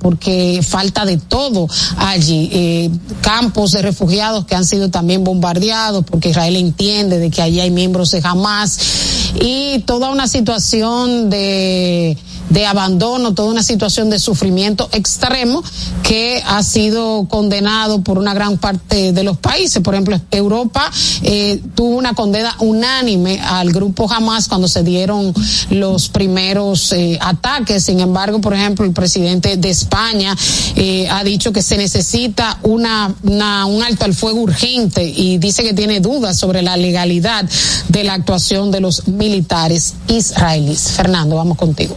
porque falta de todo allí. Eh, campos de refugiados que han sido también bombardeados porque Israel entiende de que allí hay miembros de Hamas y toda una situación de de abandono, toda una situación de sufrimiento extremo que ha sido condenado por una gran parte de los países. Por ejemplo, Europa eh, tuvo una condena unánime al grupo Hamas cuando se dieron los primeros eh, ataques. Sin embargo, por ejemplo, el presidente de España eh, ha dicho que se necesita una, una, un alto al fuego urgente y dice que tiene dudas sobre la legalidad de la actuación de los militares israelíes. Fernando, vamos contigo.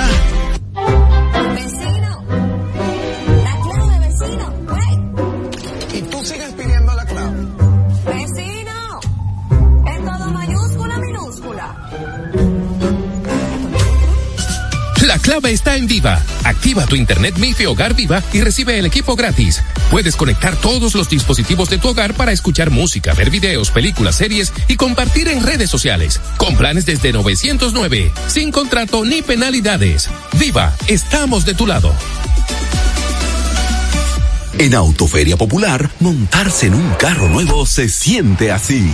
Clave está en Viva. Activa tu internet MIFI Hogar Viva y recibe el equipo gratis. Puedes conectar todos los dispositivos de tu hogar para escuchar música, ver videos, películas, series y compartir en redes sociales. Con planes desde 909, sin contrato ni penalidades. Viva, estamos de tu lado. En Autoferia Popular, montarse en un carro nuevo se siente así.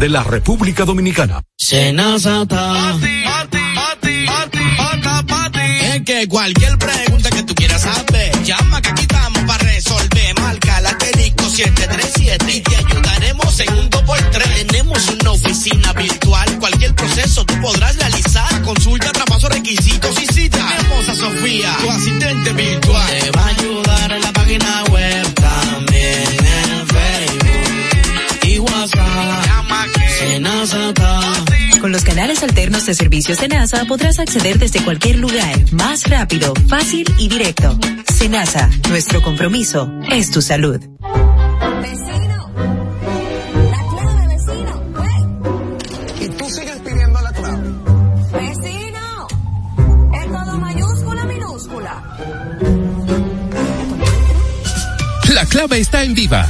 de la República Dominicana. Senazata. Es que cualquier pregunta que tú quieras saber, llama que aquí estamos para resolver. Marca la asterisco 737 y te ayudaremos en un 2 por 3 Tenemos una oficina virtual, cualquier proceso tú podrás realizar. Consulta, traspaso, requisitos y cita. Tenemos a Sofía, tu asistente virtual de servicios Senasa podrás acceder desde cualquier lugar, más rápido, fácil y directo. Senasa, nuestro compromiso es tu salud. Vecino. La clave, vecino. Y tú sigues pidiendo la clave. Vecino. Es todo mayúscula, minúscula. La clave está en Viva.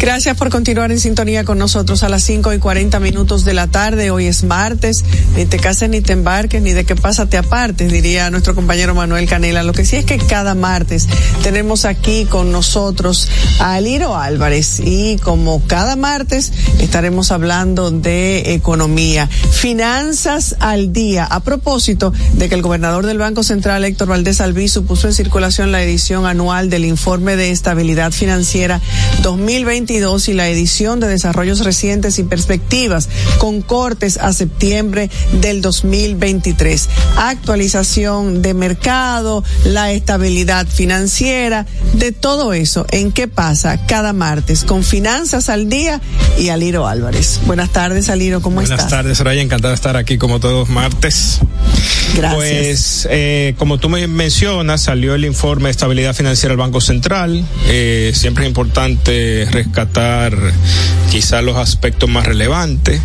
Gracias por continuar en sintonía con nosotros a las 5 y 40 minutos de la tarde. Hoy es martes. Ni te cases ni te embarques, ni de qué pasa te apartes, diría nuestro compañero Manuel Canela. Lo que sí es que cada martes tenemos aquí con nosotros a Aliro Álvarez y como cada martes estaremos hablando de economía, finanzas al día. A propósito de que el gobernador del Banco Central, Héctor Valdés Albizu, puso en circulación la edición anual del informe de estabilidad financiera 2020 y la edición de desarrollos recientes y perspectivas con cortes a septiembre del 2023. Actualización de mercado, la estabilidad financiera, de todo eso, en qué pasa cada martes con Finanzas al Día y Aliro Álvarez. Buenas tardes, Aliro, ¿cómo Buenas estás? tardes, Raya, encantado de estar aquí como todos martes. Gracias. Pues, eh, como tú me mencionas, salió el informe de estabilidad financiera del Banco Central. Eh, siempre es importante rescatar quizá los aspectos más relevantes,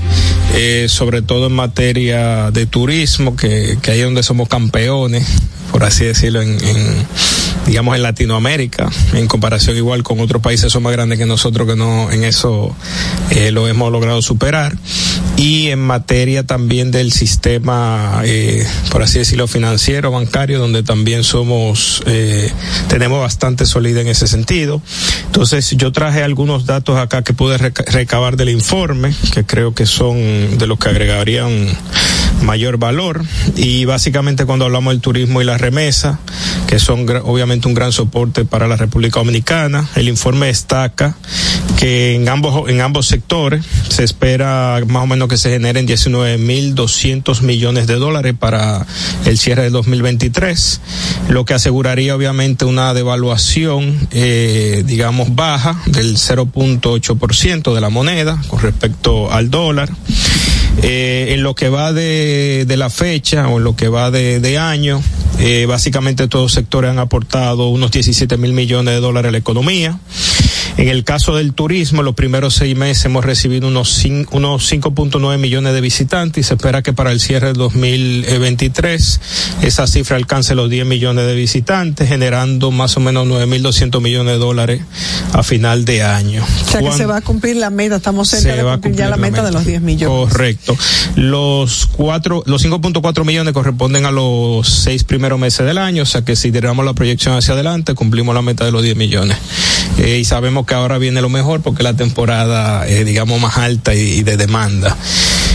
eh, sobre todo en materia de turismo, que, que ahí es donde somos campeones, por así decirlo, en, en digamos en Latinoamérica, en comparación igual con otros países son más grandes que nosotros que no en eso eh, lo hemos logrado superar y en materia también del sistema, eh, por así decirlo, financiero, bancario, donde también somos, eh, tenemos bastante solidez en ese sentido. Entonces yo traje algunos datos acá que pude reca- recabar del informe, que creo que son de los que agregarían mayor valor y básicamente cuando hablamos del turismo y la remesa, que son obviamente un gran soporte para la República Dominicana, el informe destaca que en ambos en ambos sectores se espera más o menos que se generen 19.200 millones de dólares para el cierre del 2023, lo que aseguraría obviamente una devaluación eh, digamos baja del 0.8% de la moneda con respecto al dólar. Eh, en lo que va de, de la fecha o en lo que va de, de año, eh, básicamente todos los sectores han aportado unos 17 mil millones de dólares a la economía. En el caso del turismo, los primeros seis meses hemos recibido unos, cin- unos 5.9 millones de visitantes y se espera que para el cierre del 2023 esa cifra alcance los 10 millones de visitantes, generando más o menos 9.200 millones de dólares a final de año. O sea que se va a cumplir la meta, estamos cerca se de va a cumplir ya cumplir la meta de los 10 millones. Correcto. Los cuatro, los 5.4 millones corresponden a los seis primeros meses del año, o sea que si tiramos la proyección hacia adelante, cumplimos la meta de los 10 millones. Eh, y sabemos que ahora viene lo mejor porque la temporada, digamos, más alta y, y de demanda.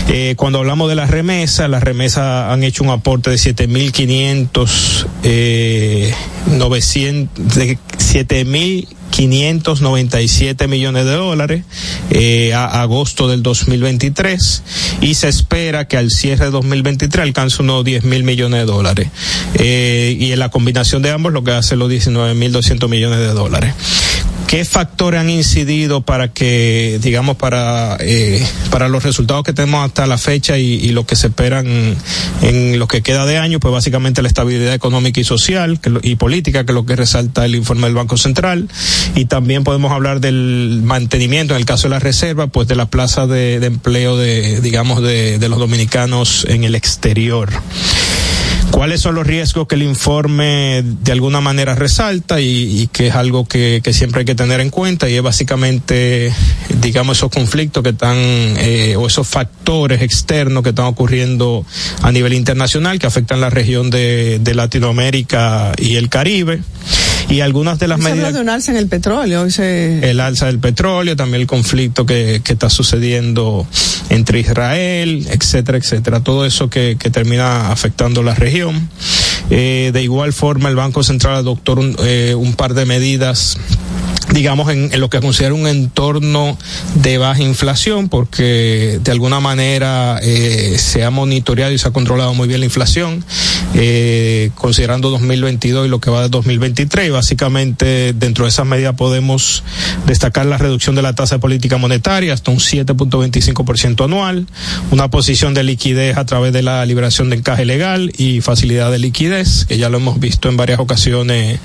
Eh, cuando hablamos de las remesas, las remesas han hecho un aporte de 7.500, eh, 900, de 7.000 597 millones de dólares eh, a agosto del 2023 y se espera que al cierre de 2023 alcance unos 10 mil millones de dólares eh, y en la combinación de ambos lo que hace los 19 mil 200 millones de dólares. ¿Qué factores han incidido para que, digamos, para, eh, para los resultados que tenemos hasta la fecha y, lo que se esperan en lo que queda de año? Pues básicamente la estabilidad económica y social y política, que es lo que resalta el informe del Banco Central. Y también podemos hablar del mantenimiento, en el caso de la reserva, pues de la plaza de, empleo de, digamos, de, los dominicanos en el exterior. ¿Cuáles son los riesgos que el informe de alguna manera resalta y, y que es algo que, siempre hay que tener en cuenta? Y es básicamente, digamos, esos conflictos que están, eh, o esos factores externos que están ocurriendo a nivel internacional que afectan la región de Latinoamérica y el Caribe. Y algunas de las Se medidas habla de un alza en el petróleo. Se... el alza del petróleo, también el conflicto que, que está sucediendo entre Israel, etcétera, etcétera. Todo eso que, que termina afectando la región. Eh, de igual forma, el Banco Central adoptó un, eh, un par de medidas digamos, en, lo que considera un entorno de baja inflación, porque de alguna manera eh, se ha monitoreado y se ha controlado muy bien la inflación, eh, considerando 2022 y lo que va de 2023. Y básicamente, dentro de esas medidas podemos destacar la reducción de la tasa de política monetaria hasta un 7.25% anual, una posición de liquidez a través de la liberación de encaje legal y facilidad de liquidez, que ya lo hemos visto en varias ocasiones,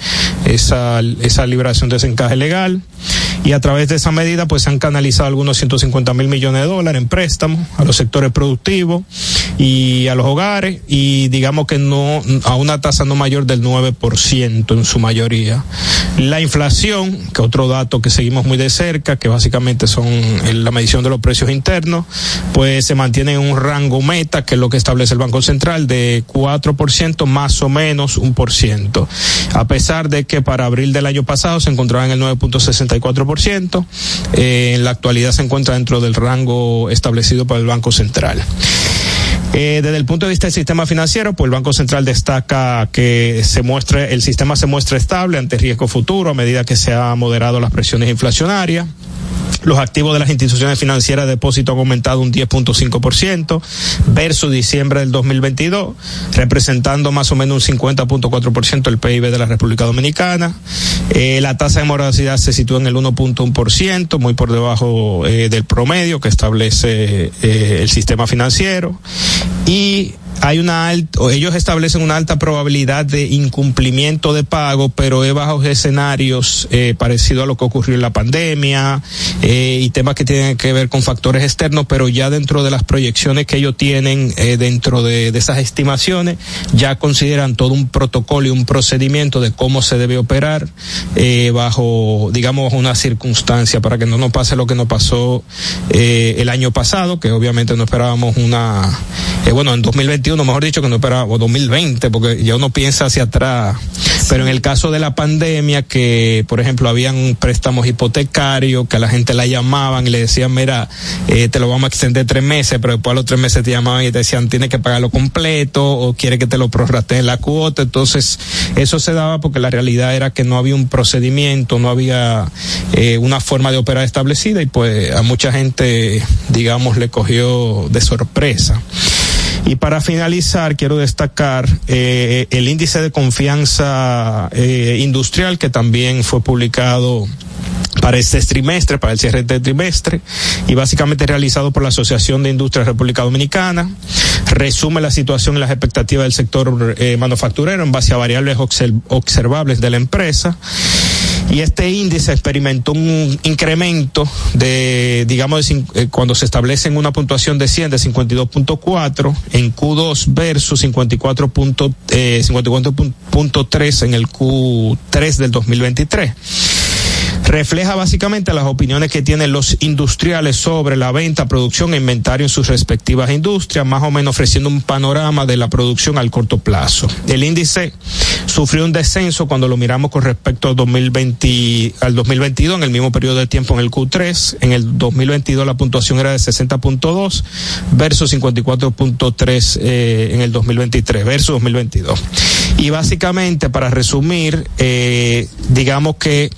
esa, esa liberación de ese encaje legal y a través de esa medida pues se han canalizado algunos 150 mil millones de dólares en préstamos a los sectores productivos y a los hogares y digamos que no a una tasa no mayor del 9% en su mayoría. La inflación, que otro dato que seguimos muy de cerca, que básicamente son la medición de los precios internos, pues se mantiene en un rango meta, que es lo que establece el Banco Central, de 4% más o menos un por ciento. A pesar de que para abril del año pasado se encontraba en el 9.64%, eh, en la actualidad se encuentra dentro del rango establecido por el Banco Central. Eh, desde el punto de vista del sistema financiero, pues el Banco Central destaca que se muestre, el sistema se muestra estable ante riesgo futuro a medida que se han moderado las presiones inflacionarias. Los activos de las instituciones financieras de depósito han aumentado un 10.5% versus diciembre del 2022, representando más o menos un 50.4% del PIB de la República Dominicana. Eh, la tasa de morosidad se sitúa en el 1.1%, muy por debajo eh, del promedio que establece el sistema financiero. Y hay una alta, ellos establecen una alta probabilidad de incumplimiento de pago, pero es bajo escenarios eh, parecido a lo que ocurrió en la pandemia eh, y temas que tienen que ver con factores externos, pero ya dentro de las proyecciones que ellos tienen eh, dentro de, esas estimaciones, ya consideran todo un protocolo y un procedimiento de cómo se debe operar eh, bajo, digamos, una circunstancia para que no nos pase lo que nos pasó el año pasado, que obviamente no esperábamos una, bueno, en 2021 mejor dicho, que no esperaba, o 2020, porque ya uno piensa hacia atrás. Pero en el caso de la pandemia, que por ejemplo habían préstamos hipotecarios, que a la gente la llamaban y le decían, mira, eh, te lo vamos a extender tres meses, pero después a los tres meses te llamaban y te decían, tienes que pagarlo completo, o quiere que te lo prorrate en la cuota. Entonces, eso se daba porque la realidad era que no había un procedimiento, no había eh, una forma de operar establecida y pues a mucha gente, digamos, le cogió de sorpresa. Y para finalizar, quiero destacar eh, el índice de confianza eh, industrial que también fue publicado para este trimestre, para el cierre de trimestre, y básicamente realizado por la Asociación de Industria República Dominicana. Resume la situación y las expectativas del sector eh, manufacturero en base a variables observables de la empresa y este índice experimentó un incremento de, digamos, de, eh, cuando se establece en una puntuación de 100 de 52.4 en Q2 versus 54.3 eh, 54 en el Q3 del 2023 refleja básicamente las opiniones que tienen los industriales sobre la venta, producción e inventario en sus respectivas industrias, más o menos ofreciendo un panorama de la producción al corto plazo. El índice sufrió un descenso cuando lo miramos con respecto al 2020, al 2022, en el mismo periodo de tiempo en el Q3. En el 2022 la puntuación era de 60.2 versus 54.3 eh, en el 2023, versus 2022. Y básicamente, para resumir, eh, digamos que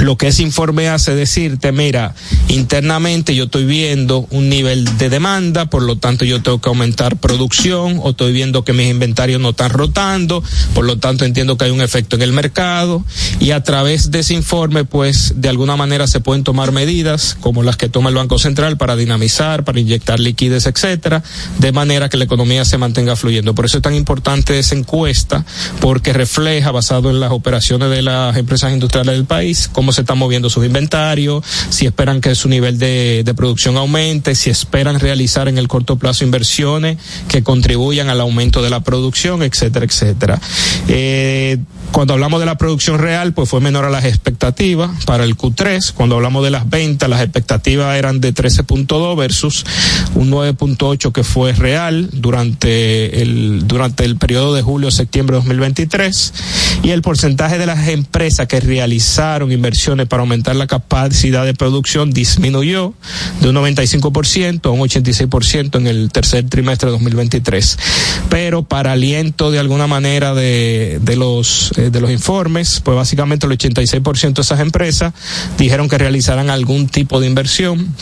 lo que ese informe hace decirte, mira, internamente yo estoy viendo un nivel de demanda, por lo tanto yo tengo que aumentar producción, o estoy viendo que mis inventarios no están rotando, por lo tanto entiendo que hay un efecto en el mercado, y a través de ese informe, pues, de alguna manera se pueden tomar medidas, como las que toma el Banco Central, para dinamizar, para inyectar liquidez, etcétera, de manera que la economía se mantenga fluyendo. Por eso es tan importante esa encuesta, porque refleja, basado en las operaciones de las empresas industriales del país, cómo se están moviendo sus inventarios, si esperan que su nivel de, de producción aumente, si esperan realizar en el corto plazo inversiones que contribuyan al aumento de la producción, etcétera, etcétera. Eh, cuando hablamos de la producción real, pues fue menor a las expectativas para el Q3. Cuando hablamos de las ventas, las expectativas eran de 13.2 versus un 9.8 que fue real durante el, durante el periodo de julio-septiembre de 2023. Y el porcentaje de las empresas que realizaron inversiones para aumentar la capacidad de producción disminuyó de un 95% a un 86% en el tercer trimestre de 2023. Pero para aliento de alguna manera de, de los eh, de los informes, pues básicamente el 86% de esas empresas dijeron que realizarán algún tipo de inversión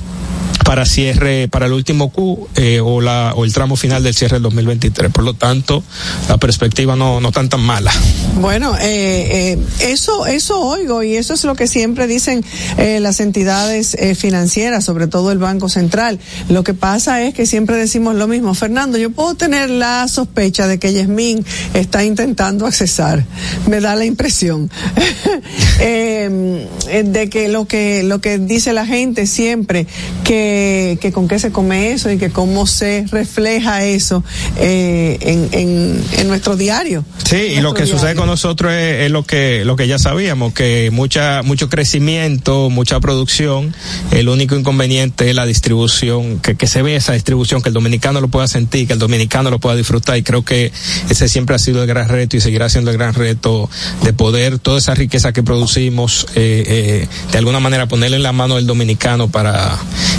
para cierre, para el último Q eh, o, la, o el tramo final del cierre del 2023. Por lo tanto, la perspectiva no, no tan tan mala. Bueno, eh, eh, eso, eso oigo y eso es lo que siempre dicen eh, las entidades eh, financieras, sobre todo el Banco Central. Lo que pasa es que siempre decimos lo mismo. Fernando, yo puedo tener la sospecha de que Yasmín está intentando accesar. Me da la impresión eh, de que lo que lo que dice la gente siempre que, que con qué se come eso y que cómo se refleja eso eh, en, en, en nuestro diario. Sí, y lo que sucede con nosotros es, es, lo que lo que ya sabíamos, que mucha mucho crecimiento, mucha producción, el único inconveniente es la distribución, que, que se ve esa distribución, que el dominicano lo pueda sentir, que el dominicano lo pueda disfrutar, y creo que ese siempre ha sido el gran reto y seguirá siendo el gran reto de poder toda esa riqueza que producimos, eh, eh, de alguna manera ponerle en la mano del dominicano para,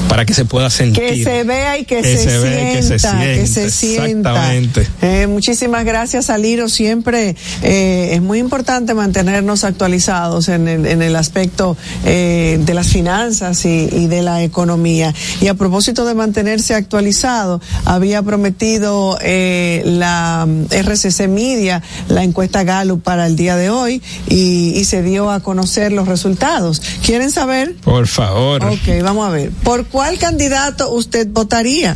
para que se pueda sentir. Que se vea y que, que se, se, sienta, que se sienta. Que se sienta. Exactamente. Eh, muchísimas gracias, Aliro. Siempre eh, es muy importante mantenernos actualizados en el, en el aspecto eh, de las finanzas y, y, de la economía. Y a propósito de mantenerse actualizado, había prometido eh, la RCC Media la encuesta Gallup para el día de hoy y, y se dio a conocer los resultados. ¿Quieren saber? Por favor. Ok, vamos a ver. ¿Por cuál candidato usted votaría?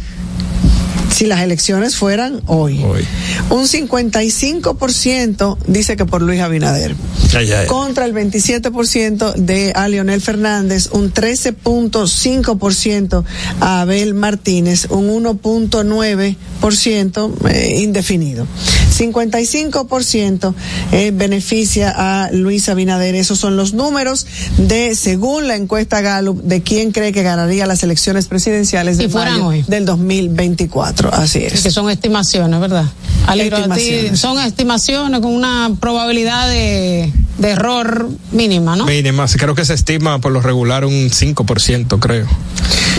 Si las elecciones fueran hoy. hoy. Un 55% dice que por Luis Abinader. Ay, ay. Contra el 27% de a Leonel Fernández, un 13.5% a Abel Martínez, un 1.9% eh, indefinido. 55% eh, beneficia a Luis Abinader. Esos son los números de, según la encuesta Gallup, de quién cree que ganaría las elecciones presidenciales de mayo hoy. del 2024. Así es. Que son estimaciones, ¿verdad? Alegro, a ti, Estimaciones. son estimaciones con una probabilidad de, de error mínima, ¿no? Mínima, creo que se estima por lo regular un 5%, creo.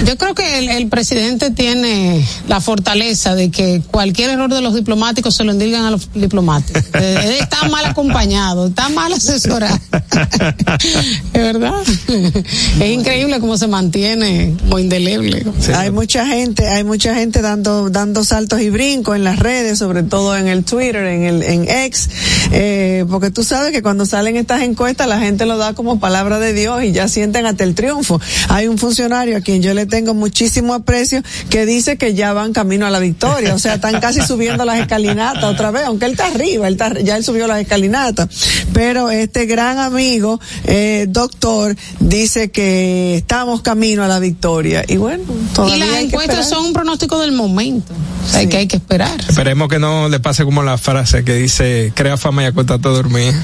Yo creo que el, el presidente tiene la fortaleza de que cualquier error de los diplomáticos se lo endilgan a los diplomáticos. Eh, está mal acompañado, está mal asesorado. Es verdad. Es increíble cómo se mantiene como indeleble. hay mucha gente, hay mucha gente dando dando saltos y brincos en las redes, sobre todo en el Twitter, en el en X, eh, porque tú sabes que cuando salen estas encuestas la gente lo da como palabra de Dios y ya sienten hasta el triunfo. Hay un funcionario a quien yo le tengo muchísimo aprecio que dice que ya van camino a la victoria, o sea, están casi subiendo las escalinatas otra vez, aunque él está arriba, él está, ya él subió las escalinatas, pero este gran amigo, eh, doctor, dice que estamos camino a la victoria y bueno, todavía Y las hay encuestas son un pronóstico del momento. O sea, Sí. que hay que esperar. Esperemos que no le pase como la frase que dice, crea fama y acuéstate a dormir.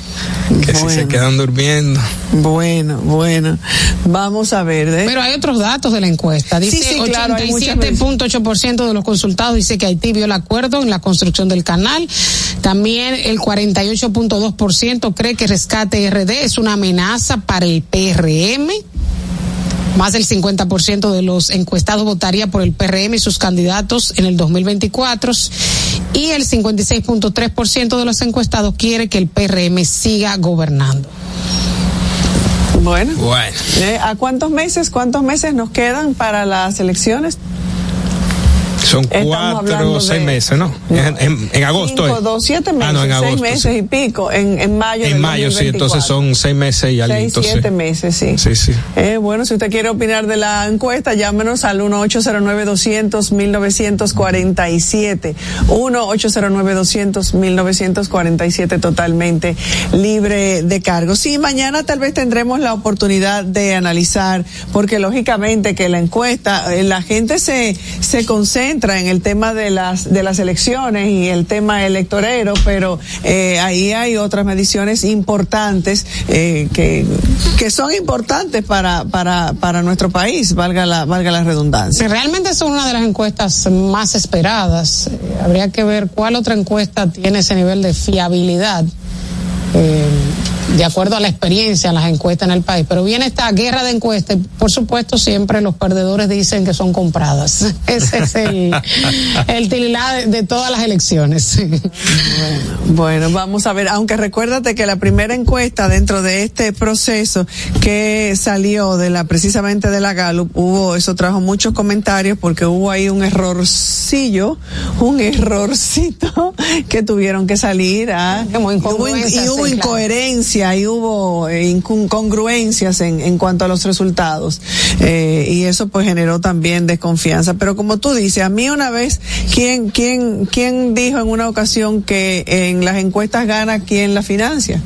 Que si se quedan durmiendo. Bueno, bueno, vamos a ver, ¿eh? Pero hay otros datos de la encuesta. Dice Sí, sí, claro, hay muchas 87.8% de los consultados dice que Haití vio el acuerdo en la construcción del canal. También el 48.2% cree que Rescate RD es una amenaza para el PRM. Más del 50% de los encuestados votaría por el PRM y sus candidatos en el 2024 y el 56.3% de los encuestados quiere que el PRM siga gobernando. Bueno. Bueno. Eh, ¿A cuántos meses, cuántos meses nos quedan para las elecciones? Son Estamos cuatro seis de- meses, ¿no? En, en- en agosto. Cinco, es. dos, siete meses, Ah, no, en seis agosto, meses sí. y pico, en, en mayo En mayo, sí, 2024. entonces son seis meses y algo. Seis, siete meses, sí. Sí, sí. Eh, bueno, si usted quiere opinar de la encuesta, llámenos al 1-809-200-1947. 1-809-200-1947, totalmente libre de cargo. Sí, mañana tal vez tendremos la oportunidad de analizar, porque lógicamente que la encuesta, eh, la gente se, se concentra en el tema de las, de las elecciones y el tema electorero, pero eh, ahí hay otras mediciones importantes eh, que, que son importantes para, para, para nuestro país, valga la, valga la redundancia. Realmente es una de las encuestas más esperadas. Habría que ver cuál otra encuesta tiene ese nivel de fiabilidad. eh, de acuerdo a la experiencia en las encuestas en el país. Pero viene esta guerra de encuestas por supuesto siempre los perdedores dicen que son compradas. Ese es el, el tililá de, de todas las elecciones. Bueno, vamos a ver, aunque recuérdate que la primera encuesta dentro de este proceso que salió de la precisamente de la Gallup, hubo, eso trajo muchos comentarios porque hubo ahí un errorcillo, un errorcito que tuvieron que salir a Como y hubo, y hubo sí, incoherencia y hubo eh, incongruencias en, en cuanto a los resultados eh, y eso pues generó también desconfianza. Pero como tú dices, a mí una vez, ¿quién, quién, quién dijo en una ocasión que en las encuestas gana quien la financia?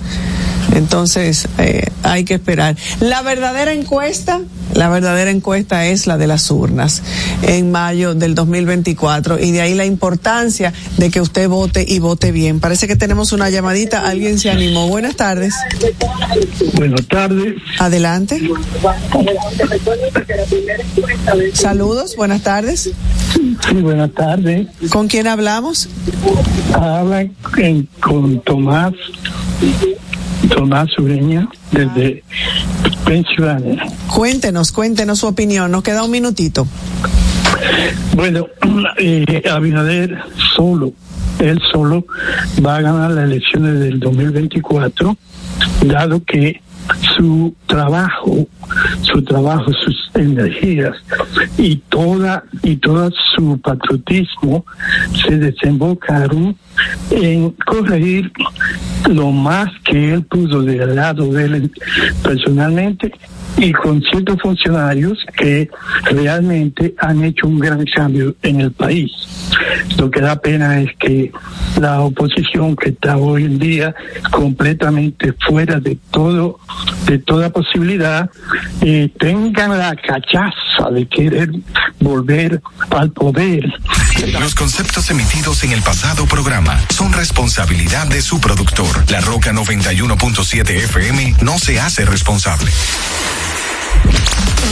Entonces, eh, hay que esperar. La verdadera encuesta, la verdadera encuesta es la de las urnas en mayo del 2024 y de ahí la importancia de que usted vote y vote bien. Parece que tenemos una llamadita, alguien se animó. Buenas tardes. Buenas tardes. Adelante. Saludos, buenas tardes. Sí, buenas tardes. ¿Con quién hablamos? Habla en- con Tomás, Tomás Ureña, desde Pensilvania. Cuéntenos, cuéntenos su opinión. Nos queda un minutito. Bueno, eh, Abinader solo, él solo va a ganar las elecciones del 2024, dado que su trabajo, su trabajo, sus energías y toda y todo su patriotismo se desembocaron en corregir lo más que él pudo del lado de él personalmente y con ciertos funcionarios que realmente han hecho un gran cambio en el país. Lo que da pena es que la oposición que está hoy en día completamente fuera de todo, de toda posibilidad, eh, tengan la cachaza de querer volver al poder. Los conceptos emitidos en el pasado programa son responsabilidad de su productor. La Roca 91.7 FM no se hace responsable.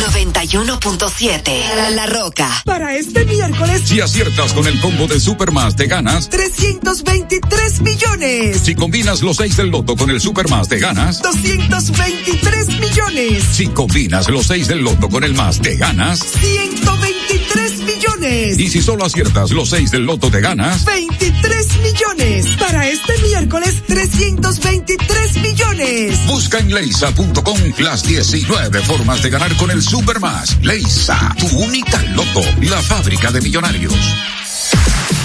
91.7 La Roca. Para este miércoles, Si aciertas con el combo de Supermas, te ganas. 323 millones. Si combinas los 6 del loto con el Supermas, te ganas. 223 millones. Si combinas los 6 del loto con el más, te ganas. 123 millones. Y si solo aciertas los 6 del loto, te ganas. 23 millones. Para este miércoles, 323 millones. Busca en leisa.com las 19 formas de ganar con el Supermas. Leisa, tu única loto, la fábrica de millonarios.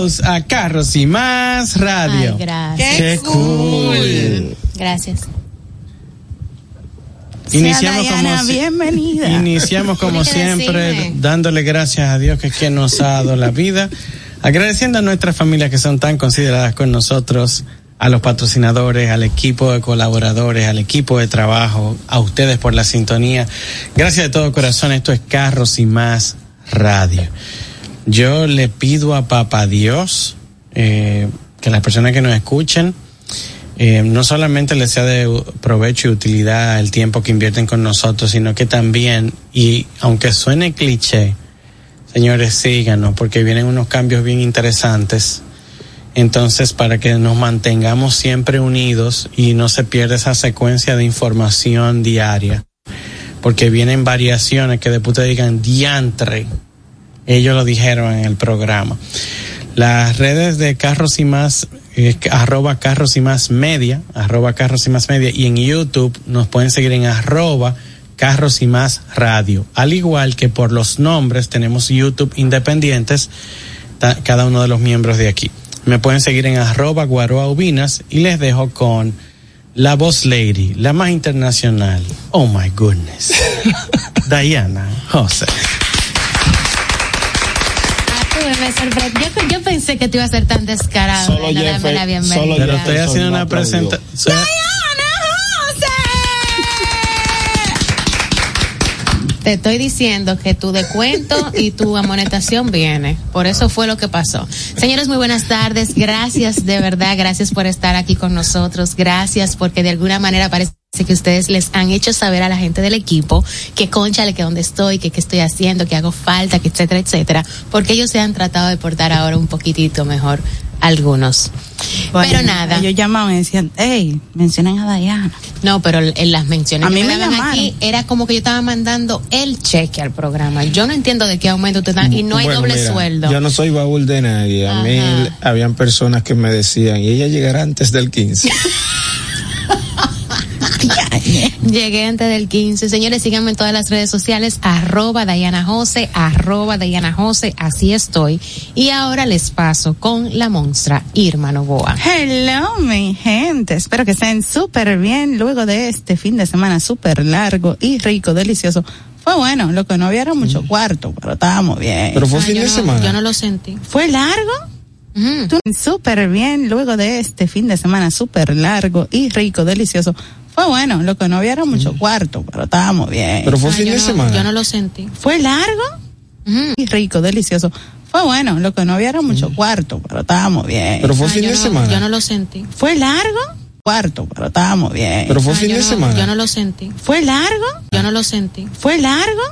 Bienvenidos a Carros y Más Radio. Ay, gracias. Qué cool. Gracias. Iniciamos como, bienvenida. iniciamos como siempre decirme. dándole gracias a Dios que es quien nos ha dado la vida, agradeciendo a nuestras familias que son tan consideradas con nosotros, a los patrocinadores, al equipo de colaboradores, al equipo de trabajo, a ustedes por la sintonía. Gracias de todo corazón, esto es Carros y Más Radio. Yo le pido a Papá Dios eh, que las personas que nos escuchen eh, no solamente les sea de provecho y utilidad el tiempo que invierten con nosotros, sino que también, y aunque suene cliché, señores, síganos, porque vienen unos cambios bien interesantes. Entonces, para que nos mantengamos siempre unidos y no se pierda esa secuencia de información diaria, porque vienen variaciones que después te digan diantre, ellos lo dijeron en el programa. Las redes de Carros y Más, eh, arroba Carros y Más Media, arroba Carros y Más Media, y en YouTube nos pueden seguir en arroba Carros y Más Radio. Al igual que por los nombres tenemos YouTube independientes, ta- cada uno de los miembros de aquí. Me pueden seguir en arroba Guaroa Ubinas y les dejo con la voz lady, la más internacional. Oh my goodness. Diana José. Me sorprendió. Yo, yo pensé que tú ibas a ser tan descarado. Solo de no la bienvenida. solo Pero estoy haciendo una presentación. Te estoy diciendo que tu descuento y tu amonestación viene. Por eso fue lo que pasó. Señores, muy buenas tardes. Gracias, de verdad, gracias por estar aquí con nosotros. Gracias porque de alguna manera parece que ustedes les han hecho saber a la gente del equipo que conchale, que dónde estoy, que qué estoy haciendo, que hago falta, que etcétera, etcétera. Porque ellos se han tratado de portar ahora un poquitito mejor algunos. pero nada. Ellos llamaban y decían, hey, mencionen a Dayana. No, pero en las menciones A que mí me me aquí era como que yo estaba mandando el cheque al programa. Yo no entiendo de qué aumento te dan y no hay Bueno, doble mira, sueldo. Yo no soy baúl de nadie. A mí Ajá. habían personas que me decían, y ella llegará antes del 15. Llegué antes del 15. Señores, síganme en todas las redes sociales, arroba Dayana Jose, arroba Dayana Jose, así estoy. Y ahora les paso con la monstrua Irma Novoa. Hello, mi gente. Espero que estén súper bien luego de este fin de semana súper largo y rico, delicioso. Fue bueno, lo que no había era mucho cuarto, pero estábamos bien. Pero fue Ah, fin de no- semana. Yo no lo sentí. ¿Fue largo? Tú- Súper bien luego de este fin de semana súper largo y rico, delicioso. Fue bueno, lo que no había era mucho cuarto, pero estábamos bien. Pero fue Ah, fin yo de no- semana. Yo no lo sentí. ¿Fue largo? Y rico, delicioso. Fue bueno, lo que no había era mucho cuarto, pero estábamos bien. Pero fue Ah, fin de no- semana. Yo no lo sentí. ¿Fue largo? Cuarto, pero estábamos bien. Pero fue Ah, fin de no- semana. Yo no lo sentí. ¿Fue largo? Yo no lo sentí. ¿Fue largo?